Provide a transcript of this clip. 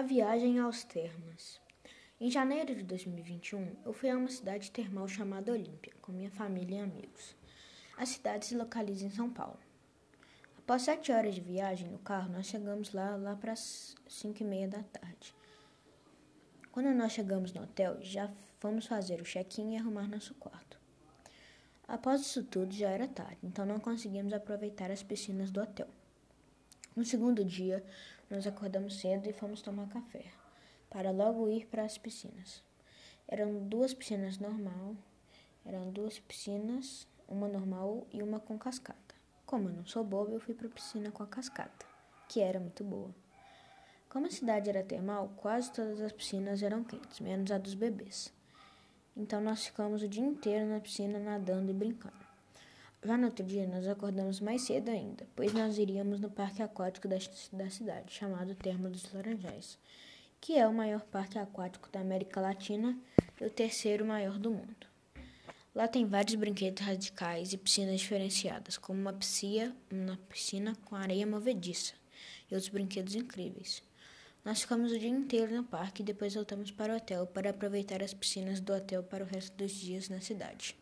A viagem aos termas. Em janeiro de 2021, eu fui a uma cidade termal chamada Olímpia, com minha família e amigos. A cidade se localiza em São Paulo. Após sete horas de viagem no carro, nós chegamos lá, lá para as cinco e meia da tarde. Quando nós chegamos no hotel, já fomos fazer o check-in e arrumar nosso quarto. Após isso tudo, já era tarde, então não conseguimos aproveitar as piscinas do hotel. No segundo dia, nós acordamos cedo e fomos tomar café, para logo ir para as piscinas. Eram duas piscinas normal, eram duas piscinas, uma normal e uma com cascata. Como eu não sou boba, eu fui para a piscina com a cascata, que era muito boa. Como a cidade era termal, quase todas as piscinas eram quentes, menos a dos bebês. Então nós ficamos o dia inteiro na piscina nadando e brincando. Já no outro dia, nós acordamos mais cedo ainda, pois nós iríamos no parque aquático da, da cidade, chamado Termo dos Laranjais, que é o maior parque aquático da América Latina e o terceiro maior do mundo. Lá tem vários brinquedos radicais e piscinas diferenciadas, como uma piscina, uma piscina com areia movediça e outros brinquedos incríveis. Nós ficamos o dia inteiro no parque e depois voltamos para o hotel para aproveitar as piscinas do hotel para o resto dos dias na cidade.